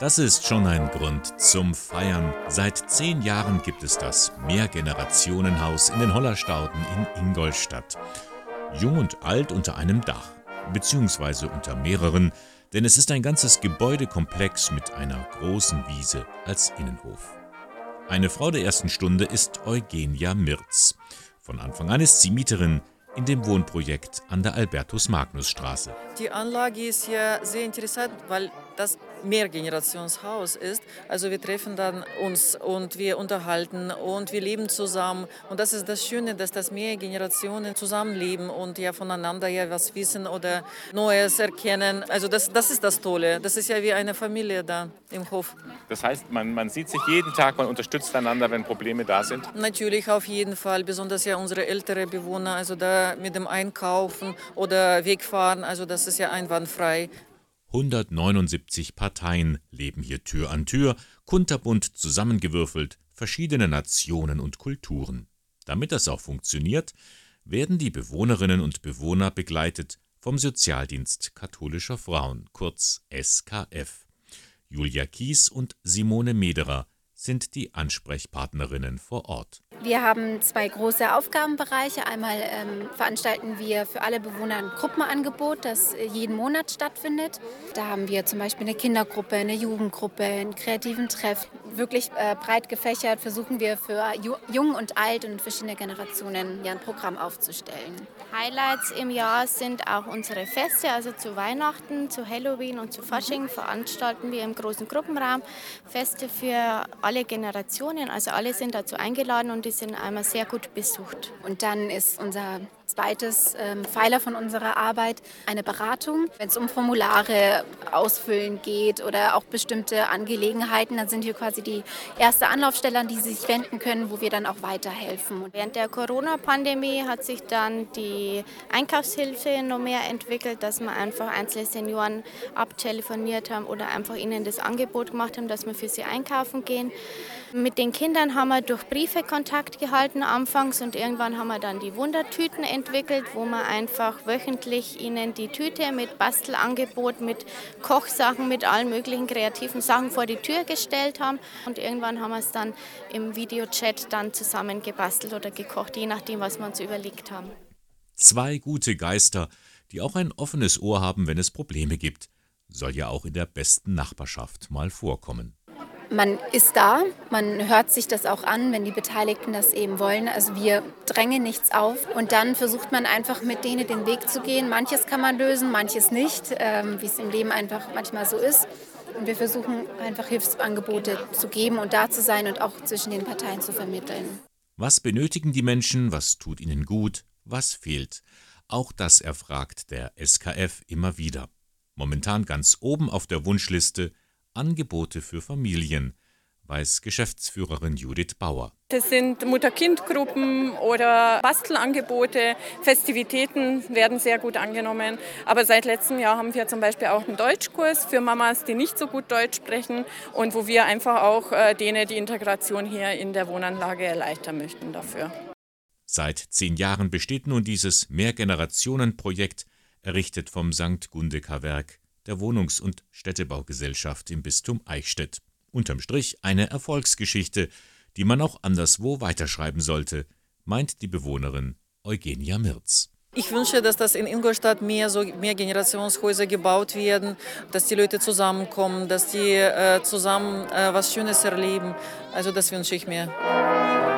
Das ist schon ein Grund zum Feiern. Seit zehn Jahren gibt es das Mehrgenerationenhaus in den Hollerstauden in Ingolstadt. Jung und alt unter einem Dach, beziehungsweise unter mehreren, denn es ist ein ganzes Gebäudekomplex mit einer großen Wiese als Innenhof. Eine Frau der ersten Stunde ist Eugenia Mirz. Von Anfang an ist sie Mieterin in dem Wohnprojekt an der Albertus-Magnus-Straße. Die Anlage ist ja sehr interessant, weil das Mehrgenerationshaus ist. Also wir treffen dann uns und wir unterhalten und wir leben zusammen. Und das ist das Schöne, dass das mehr Generationen zusammenleben und ja voneinander ja was wissen oder Neues erkennen. Also das, das ist das Tolle. Das ist ja wie eine Familie da im Hof. Das heißt, man, man sieht sich jeden Tag, man unterstützt einander, wenn Probleme da sind? Natürlich, auf jeden Fall. Besonders ja unsere ältere Bewohner, also da mit dem Einkaufen oder Wegfahren, also das ist ja einwandfrei. 179 Parteien leben hier Tür an Tür, kunterbunt zusammengewürfelt, verschiedene Nationen und Kulturen. Damit das auch funktioniert, werden die Bewohnerinnen und Bewohner begleitet vom Sozialdienst katholischer Frauen, kurz SKF. Julia Kies und Simone Mederer sind die Ansprechpartnerinnen vor Ort. Wir haben zwei große Aufgabenbereiche. Einmal ähm, veranstalten wir für alle Bewohner ein Gruppenangebot, das jeden Monat stattfindet. Da haben wir zum Beispiel eine Kindergruppe, eine Jugendgruppe, einen kreativen Treff. Wirklich äh, breit gefächert versuchen wir für Jung und Alt und verschiedene Generationen ja, ein Programm aufzustellen. Highlights im Jahr sind auch unsere Feste, also zu Weihnachten, zu Halloween und zu Fasching veranstalten wir im großen Gruppenraum Feste für alle Generationen. Also alle sind dazu eingeladen und die sind einmal sehr gut besucht. Und dann ist unser zweites ähm, Pfeiler von unserer Arbeit eine Beratung. Wenn es um Formulare ausfüllen geht oder auch bestimmte Angelegenheiten, dann sind wir quasi die erste Anlaufstelle, an die Sie sich wenden können, wo wir dann auch weiterhelfen. Während der Corona-Pandemie hat sich dann die Einkaufshilfe noch mehr entwickelt, dass wir einfach einzelne Senioren abtelefoniert haben oder einfach ihnen das Angebot gemacht haben, dass wir für sie einkaufen gehen. Mit den Kindern haben wir durch Briefe Kontakt gehalten anfangs und irgendwann haben wir dann die Wundertüten entwickelt, wo wir einfach wöchentlich ihnen die Tüte mit Bastelangebot, mit Kochsachen, mit allen möglichen kreativen Sachen vor die Tür gestellt haben. Und irgendwann haben wir es dann im Videochat dann zusammen gebastelt oder gekocht, je nachdem, was wir uns überlegt haben. Zwei gute Geister, die auch ein offenes Ohr haben, wenn es Probleme gibt. Soll ja auch in der besten Nachbarschaft mal vorkommen. Man ist da, man hört sich das auch an, wenn die Beteiligten das eben wollen. Also wir drängen nichts auf und dann versucht man einfach mit denen den Weg zu gehen. Manches kann man lösen, manches nicht, ähm, wie es im Leben einfach manchmal so ist. Und wir versuchen einfach Hilfsangebote zu geben und da zu sein und auch zwischen den Parteien zu vermitteln. Was benötigen die Menschen? Was tut ihnen gut? Was fehlt? Auch das erfragt der SKF immer wieder. Momentan ganz oben auf der Wunschliste Angebote für Familien, weiß Geschäftsführerin Judith Bauer. Das sind Mutter-Kind-Gruppen oder Bastelangebote. Festivitäten werden sehr gut angenommen. Aber seit letztem Jahr haben wir zum Beispiel auch einen Deutschkurs für Mamas, die nicht so gut Deutsch sprechen und wo wir einfach auch äh, denen die Integration hier in der Wohnanlage erleichtern möchten dafür. Seit zehn Jahren besteht nun dieses Mehrgenerationenprojekt, errichtet vom St. Gundeka-Werk der Wohnungs- und Städtebaugesellschaft im Bistum Eichstätt. Unterm Strich eine Erfolgsgeschichte, die man auch anderswo weiterschreiben sollte, meint die Bewohnerin Eugenia Mirz. Ich wünsche, dass das in Ingolstadt mehr so mehr Generationshäuser gebaut werden, dass die Leute zusammenkommen, dass die äh, zusammen äh, was Schönes erleben. Also das wünsche ich mir.